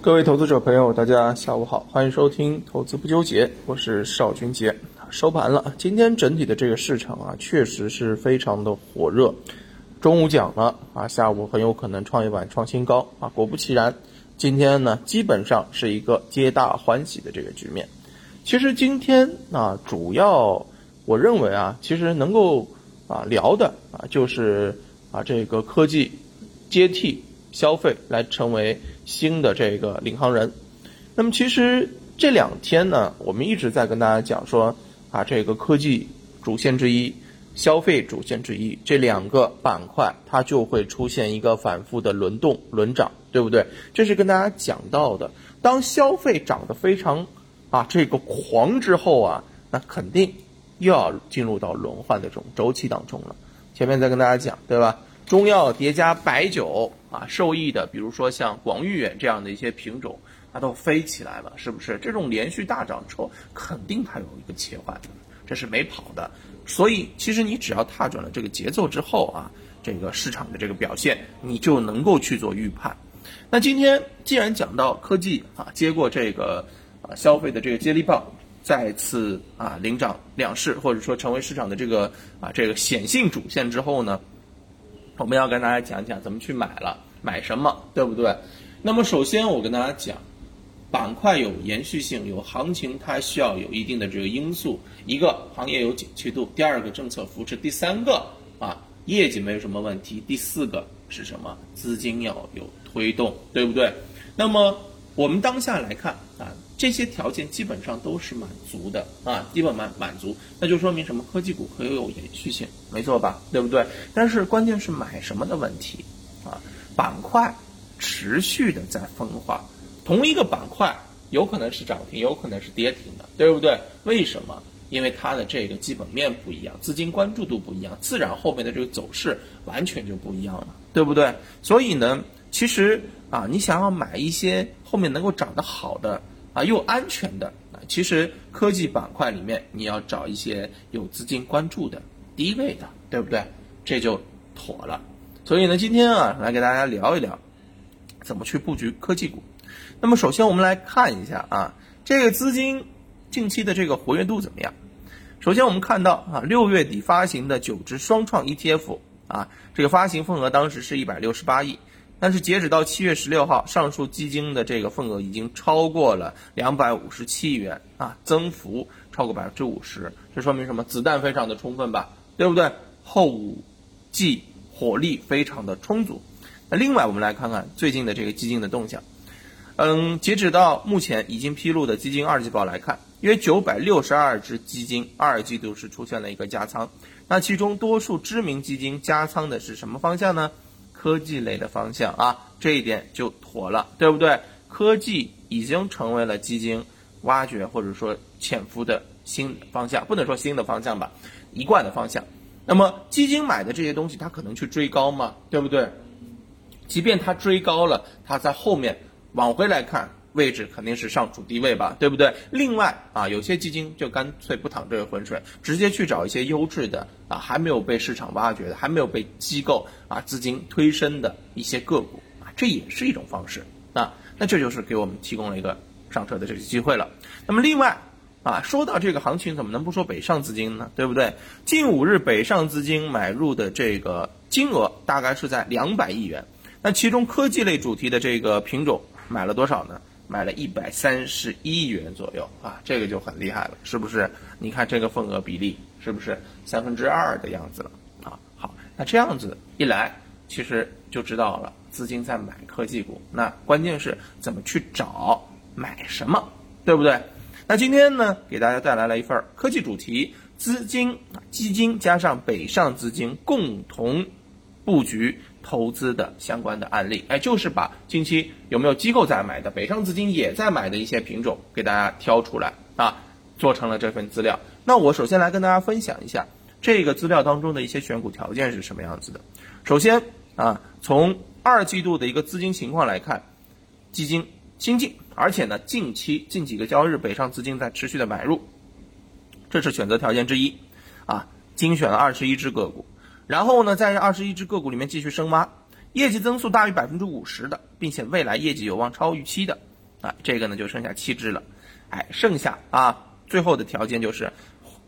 各位投资者朋友，大家下午好，欢迎收听投资不纠结，我是邵军杰。收盘了，今天整体的这个市场啊，确实是非常的火热。中午讲了啊，下午很有可能创业板创新高啊，果不其然，今天呢基本上是一个皆大欢喜的这个局面。其实今天啊，主要我认为啊，其实能够啊聊的啊，就是啊这个科技接替消费来成为新的这个领航人。那么其实这两天呢，我们一直在跟大家讲说啊，这个科技主线之一。消费主线之一，这两个板块它就会出现一个反复的轮动轮涨，对不对？这是跟大家讲到的。当消费涨得非常啊这个狂之后啊，那肯定又要进入到轮换的这种周期当中了。前面再跟大家讲，对吧？中药叠加白酒啊，受益的，比如说像广誉远这样的一些品种，它都飞起来了，是不是？这种连续大涨之后，肯定它有一个切换。这是没跑的，所以其实你只要踏准了这个节奏之后啊，这个市场的这个表现，你就能够去做预判。那今天既然讲到科技啊，接过这个啊消费的这个接力棒，再次啊领涨两市，或者说成为市场的这个啊这个显性主线之后呢，我们要跟大家讲讲怎么去买了，买什么，对不对？那么首先我跟大家讲。板块有延续性，有行情，它需要有一定的这个因素。一个行业有景气度，第二个政策扶持，第三个啊业绩没有什么问题，第四个是什么？资金要有推动，对不对？那么我们当下来看，这些条件基本上都是满足的啊，基本满满足，那就说明什么？科技股可以有延续性，没错吧？对不对？但是关键是买什么的问题啊？板块持续的在分化。同一个板块有可能是涨停，有可能是跌停的，对不对？为什么？因为它的这个基本面不一样，资金关注度不一样，自然后面的这个走势完全就不一样了，对不对？所以呢，其实啊，你想要买一些后面能够涨得好的啊，又安全的啊，其实科技板块里面你要找一些有资金关注的低位的，对不对？这就妥了。所以呢，今天啊，来给大家聊一聊怎么去布局科技股。那么首先我们来看一下啊，这个资金近期的这个活跃度怎么样？首先我们看到啊，六月底发行的九只双创 ETF 啊，这个发行份额当时是一百六十八亿，但是截止到七月十六号，上述基金的这个份额已经超过了两百五十七亿元啊，增幅超过百分之五十，这说明什么？子弹非常的充分吧，对不对？后五季火力非常的充足。那另外我们来看看最近的这个基金的动向。嗯，截止到目前已经披露的基金二季报来看，约九百六十二只基金二季度是出现了一个加仓。那其中多数知名基金加仓的是什么方向呢？科技类的方向啊，这一点就妥了，对不对？科技已经成为了基金挖掘或者说潜伏的新方向，不能说新的方向吧，一贯的方向。那么基金买的这些东西，它可能去追高吗？对不对？即便它追高了，它在后面。往回来看，位置肯定是上主低位吧，对不对？另外啊，有些基金就干脆不淌这个浑水，直接去找一些优质的啊，还没有被市场挖掘的，还没有被机构啊资金推升的一些个股啊，这也是一种方式啊。那这就是给我们提供了一个上车的这个机会了。那么另外啊，说到这个行情，怎么能不说北上资金呢？对不对？近五日北上资金买入的这个金额大概是在两百亿元，那其中科技类主题的这个品种。买了多少呢？买了一百三十一亿元左右啊，这个就很厉害了，是不是？你看这个份额比例是不是三分之二的样子了啊？好，那这样子一来，其实就知道了资金在买科技股。那关键是怎么去找买什么，对不对？那今天呢，给大家带来了一份科技主题资金基金加上北上资金共同布局。投资的相关的案例，哎，就是把近期有没有机构在买的，北上资金也在买的一些品种给大家挑出来啊，做成了这份资料。那我首先来跟大家分享一下这个资料当中的一些选股条件是什么样子的。首先啊，从二季度的一个资金情况来看，基金新进，而且呢，近期近几个交易日北上资金在持续的买入，这是选择条件之一啊，精选了二十一只个股。然后呢，在这二十一只个股里面继续深挖，业绩增速大于百分之五十的，并且未来业绩有望超预期的，啊，这个呢就剩下七只了，哎，剩下啊最后的条件就是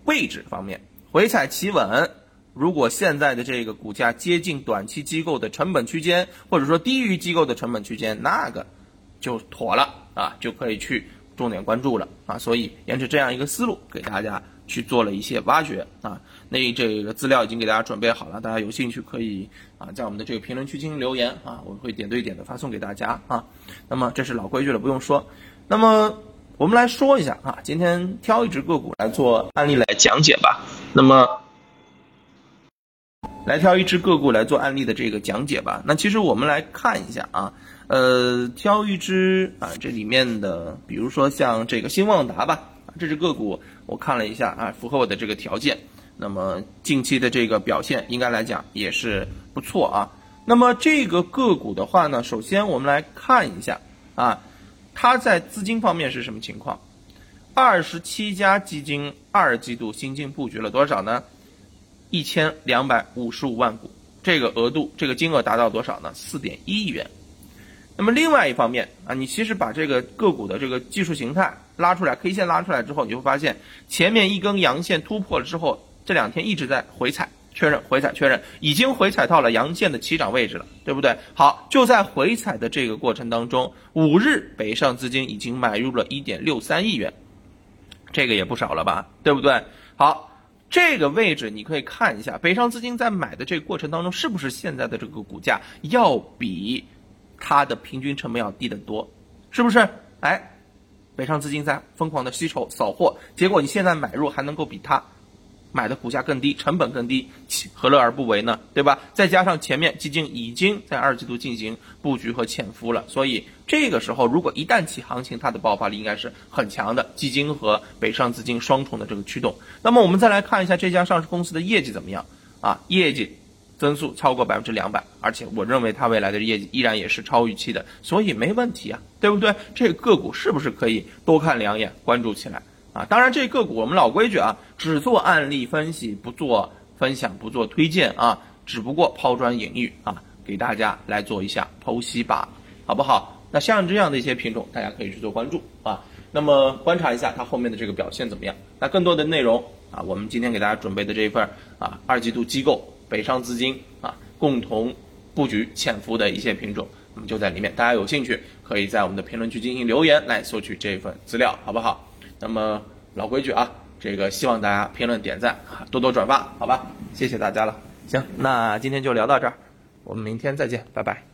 位置方面回踩企稳。如果现在的这个股价接近短期机构的成本区间，或者说低于机构的成本区间，那个就妥了啊，就可以去重点关注了啊。所以沿着这样一个思路，给大家去做了一些挖掘啊。那这个资料已经给大家准备好了，大家有兴趣可以啊在我们的这个评论区进行留言啊，我会点对点的发送给大家啊。那么这是老规矩了，不用说。那么我们来说一下啊，今天挑一只个股来做案例来讲解吧。那么。来挑一只个股来做案例的这个讲解吧。那其实我们来看一下啊，呃，挑一只啊，这里面的，比如说像这个新旺达吧，这只个股我看了一下啊，符合我的这个条件。那么近期的这个表现应该来讲也是不错啊。那么这个个股的话呢，首先我们来看一下啊，它在资金方面是什么情况？二十七家基金二季度新进布局了多少呢？一千两百五十五万股，这个额度，这个金额达到多少呢？四点一亿元。那么另外一方面啊，你其实把这个个股的这个技术形态拉出来，K 线拉出来之后，你会发现前面一根阳线突破了之后，这两天一直在回踩确认，回踩确认，已经回踩到了阳线的起涨位置了，对不对？好，就在回踩的这个过程当中，五日北上资金已经买入了一点六三亿元，这个也不少了吧，对不对？好。这个位置你可以看一下，北上资金在买的这个过程当中，是不是现在的这个股价要比它的平均成本要低得多？是不是？哎，北上资金在疯狂的吸筹扫货，结果你现在买入还能够比它。买的股价更低，成本更低，何乐而不为呢？对吧？再加上前面基金已经在二季度进行布局和潜伏了，所以这个时候如果一旦起行情，它的爆发力应该是很强的。基金和北上资金双重的这个驱动。那么我们再来看一下这家上市公司的业绩怎么样啊？业绩增速超过百分之两百，而且我认为它未来的业绩依然也是超预期的，所以没问题啊，对不对？这个个股是不是可以多看两眼，关注起来？啊，当然这个股我们老规矩啊，只做案例分析，不做分享，不做推荐啊，只不过抛砖引玉啊，给大家来做一下剖析吧，好不好？那像这样的一些品种，大家可以去做关注啊。那么观察一下它后面的这个表现怎么样？那更多的内容啊，我们今天给大家准备的这一份啊，二季度机构北上资金啊共同布局潜伏的一些品种，那么就在里面，大家有兴趣可以在我们的评论区进行留言来索取这份资料，好不好？那么老规矩啊，这个希望大家评论点赞，多多转发，好吧？谢谢大家了。行，那今天就聊到这儿，我们明天再见，拜拜。